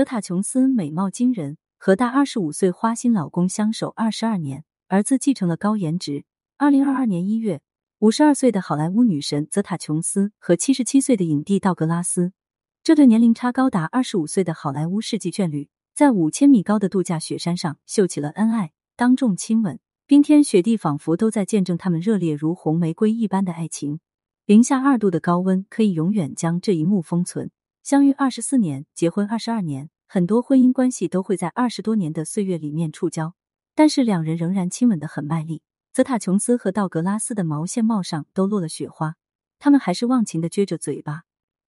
泽塔琼斯美貌惊人，和大二十五岁花心老公相守二十二年，儿子继承了高颜值。二零二二年一月，五十二岁的好莱坞女神泽塔琼斯和七十七岁的影帝道格拉斯，这对年龄差高达二十五岁的好莱坞世纪眷侣，在五千米高的度假雪山上秀起了恩爱，当众亲吻，冰天雪地仿佛都在见证他们热烈如红玫瑰一般的爱情。零下二度的高温可以永远将这一幕封存。相遇二十四年，结婚二十二年，很多婚姻关系都会在二十多年的岁月里面触礁，但是两人仍然亲吻的很卖力。泽塔琼斯和道格拉斯的毛线帽上都落了雪花，他们还是忘情的撅着嘴巴，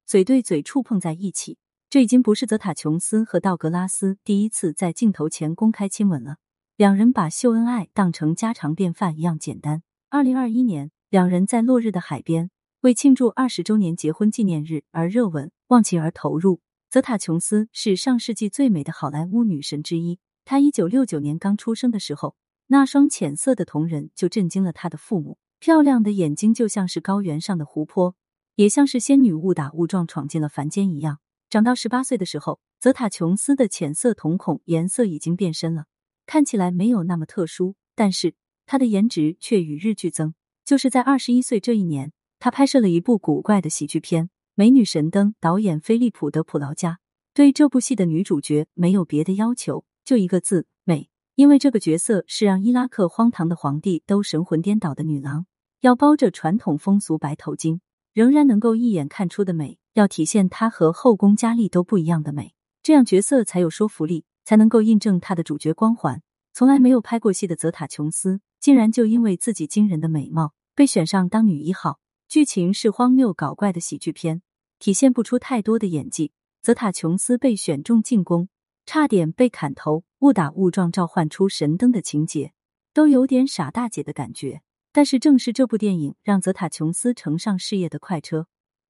嘴对嘴触碰在一起。这已经不是泽塔琼斯和道格拉斯第一次在镜头前公开亲吻了，两人把秀恩爱当成家常便饭一样简单。二零二一年，两人在落日的海边。为庆祝二十周年结婚纪念日而热吻，忘情而投入。泽塔琼斯是上世纪最美的好莱坞女神之一。她一九六九年刚出生的时候，那双浅色的瞳仁就震惊了她的父母。漂亮的眼睛就像是高原上的湖泊，也像是仙女误打误撞闯进了凡间一样。长到十八岁的时候，泽塔琼斯的浅色瞳孔颜色已经变深了，看起来没有那么特殊，但是她的颜值却与日俱增。就是在二十一岁这一年。他拍摄了一部古怪的喜剧片《美女神灯》，导演菲利普·德普劳加对这部戏的女主角没有别的要求，就一个字美。因为这个角色是让伊拉克荒唐的皇帝都神魂颠倒的女郎，要包着传统风俗白头巾，仍然能够一眼看出的美，要体现她和后宫佳丽都不一样的美，这样角色才有说服力，才能够印证她的主角光环。从来没有拍过戏的泽塔琼斯，竟然就因为自己惊人的美貌被选上当女一号。剧情是荒谬搞怪的喜剧片，体现不出太多的演技。泽塔琼斯被选中进攻，差点被砍头，误打误撞召唤出神灯的情节，都有点傻大姐的感觉。但是正是这部电影让泽塔琼斯乘上事业的快车，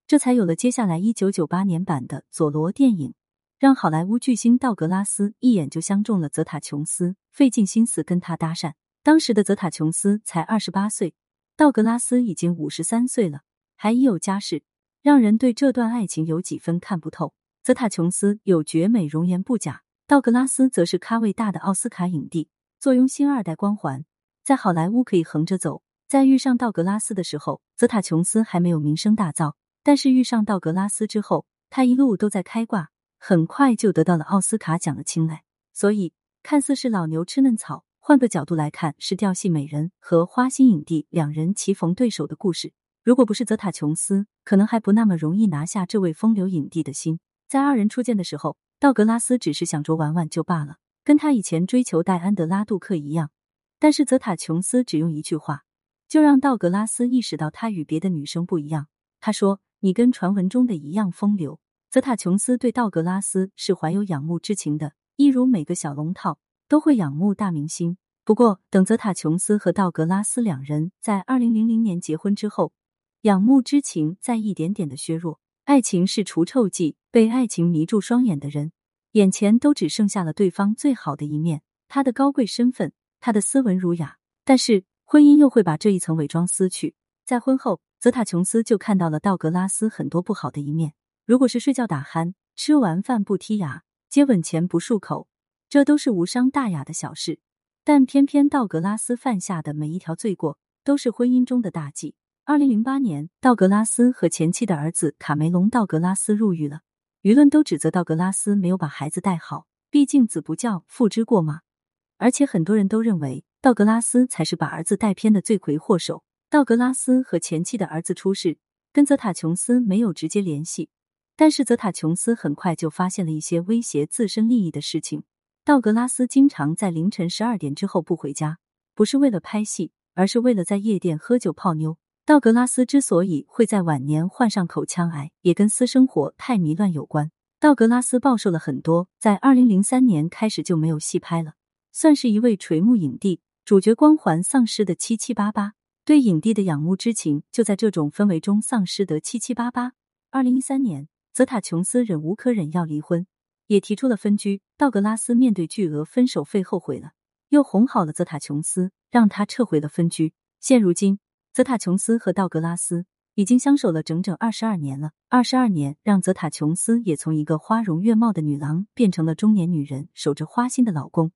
这才有了接下来一九九八年版的《佐罗》电影，让好莱坞巨星道格拉斯一眼就相中了泽塔琼斯，费尽心思跟他搭讪。当时的泽塔琼斯才二十八岁。道格拉斯已经五十三岁了，还已有家室，让人对这段爱情有几分看不透。泽塔琼斯有绝美容颜不假，道格拉斯则是咖位大的奥斯卡影帝，坐拥星二代光环，在好莱坞可以横着走。在遇上道格拉斯的时候，泽塔琼斯还没有名声大噪，但是遇上道格拉斯之后，他一路都在开挂，很快就得到了奥斯卡奖的青睐。所以，看似是老牛吃嫩草。换个角度来看，是调戏美人和花心影帝两人棋逢对手的故事。如果不是泽塔琼斯，可能还不那么容易拿下这位风流影帝的心。在二人初见的时候，道格拉斯只是想着玩玩就罢了，跟他以前追求戴安德拉杜克一样。但是泽塔琼斯只用一句话，就让道格拉斯意识到他与别的女生不一样。他说：“你跟传闻中的一样风流。”泽塔琼斯对道格拉斯是怀有仰慕之情的，一如每个小龙套。都会仰慕大明星。不过，等泽塔琼斯和道格拉斯两人在二零零零年结婚之后，仰慕之情在一点点的削弱。爱情是除臭剂，被爱情迷住双眼的人，眼前都只剩下了对方最好的一面，他的高贵身份，他的斯文儒雅。但是，婚姻又会把这一层伪装撕去。在婚后，泽塔琼斯就看到了道格拉斯很多不好的一面。如果是睡觉打鼾，吃完饭不剔牙，接吻前不漱口。这都是无伤大雅的小事，但偏偏道格拉斯犯下的每一条罪过都是婚姻中的大忌。二零零八年，道格拉斯和前妻的儿子卡梅隆·道格拉斯入狱了，舆论都指责道格拉斯没有把孩子带好，毕竟子不教，父之过嘛。而且很多人都认为道格拉斯才是把儿子带偏的罪魁祸首。道格拉斯和前妻的儿子出事，跟泽塔琼斯没有直接联系，但是泽塔琼斯很快就发现了一些威胁自身利益的事情。道格拉斯经常在凌晨十二点之后不回家，不是为了拍戏，而是为了在夜店喝酒泡妞。道格拉斯之所以会在晚年患上口腔癌，也跟私生活太糜乱有关。道格拉斯暴瘦了很多，在二零零三年开始就没有戏拍了，算是一位垂暮影帝，主角光环丧失的七七八八，对影帝的仰慕之情就在这种氛围中丧失得七七八八。二零一三年，泽塔琼斯忍无可忍要离婚。也提出了分居。道格拉斯面对巨额分手费后悔了，又哄好了泽塔琼斯，让他撤回了分居。现如今，泽塔琼斯和道格拉斯已经相守了整整二十二年了。二十二年让泽塔琼斯也从一个花容月貌的女郎变成了中年女人，守着花心的老公。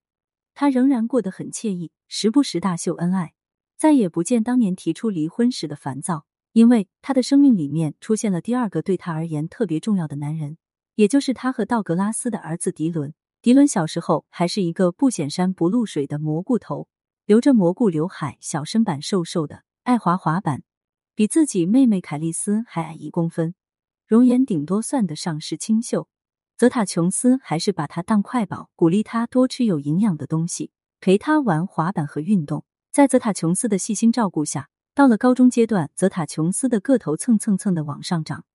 她仍然过得很惬意，时不时大秀恩爱，再也不见当年提出离婚时的烦躁。因为她的生命里面出现了第二个对她而言特别重要的男人，也就是他和道格拉斯的儿子迪伦。迪伦小时候还是一个不显山不露水的蘑菇头，留着蘑菇刘海，小身板，瘦瘦的，爱滑滑板，比自己妹妹凯丽丝还矮一公分，容颜顶多算得上是清秀。泽塔琼斯还是把他当快宝，鼓励他多吃有营养的东西，陪他玩滑板和运动。在泽塔琼斯的细心照顾下，到了高中阶段，泽塔琼斯的个头蹭蹭蹭的往上涨，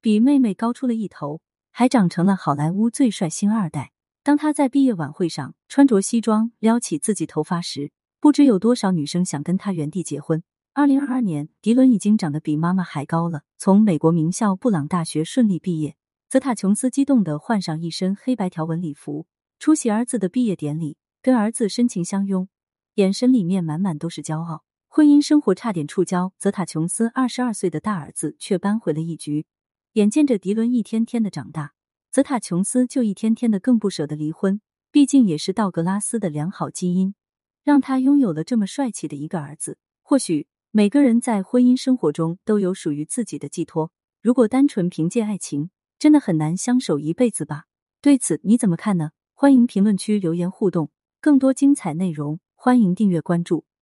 比妹妹高出了一头，还长成了好莱坞最帅星二代。当他在毕业晚会上穿着西装撩起自己头发时，不知有多少女生想跟他原地结婚。二零二二年，迪伦已经长得比妈妈还高了。从美国名校布朗大学顺利毕业，泽塔琼斯激动的换上一身黑白条纹礼服，出席儿子的毕业典礼，跟儿子深情相拥，眼神里面满满都是骄傲。婚姻生活差点触礁，泽塔琼斯二十二岁的大儿子却扳回了一局。眼见着迪伦一天天的长大。泽塔琼斯就一天天的更不舍得离婚，毕竟也是道格拉斯的良好基因，让他拥有了这么帅气的一个儿子。或许每个人在婚姻生活中都有属于自己的寄托，如果单纯凭借爱情，真的很难相守一辈子吧？对此你怎么看呢？欢迎评论区留言互动，更多精彩内容欢迎订阅关注。